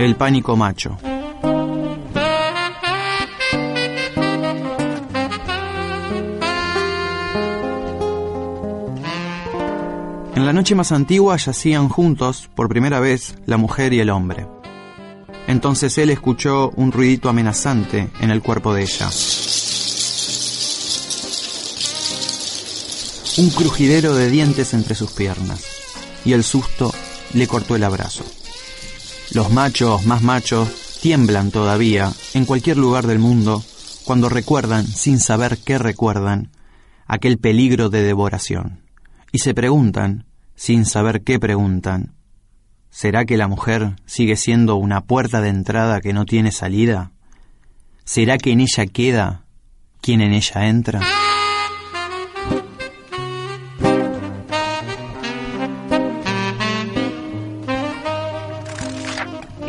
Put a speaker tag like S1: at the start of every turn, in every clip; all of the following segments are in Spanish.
S1: El pánico macho. En la noche más antigua yacían juntos, por primera vez, la mujer y el hombre. Entonces él escuchó un ruidito amenazante en el cuerpo de ella. Un crujidero de dientes entre sus piernas. Y el susto le cortó el abrazo. Los machos más machos tiemblan todavía en cualquier lugar del mundo cuando recuerdan, sin saber qué recuerdan, aquel peligro de devoración. Y se preguntan, sin saber qué preguntan, ¿será que la mujer sigue siendo una puerta de entrada que no tiene salida? ¿Será que en ella queda quien en ella entra?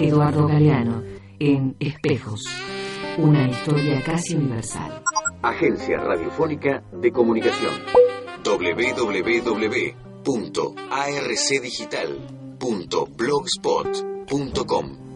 S2: Eduardo Galeano en Espejos, una historia casi universal.
S3: Agencia Radiofónica de Comunicación. www.arcdigital.blogspot.com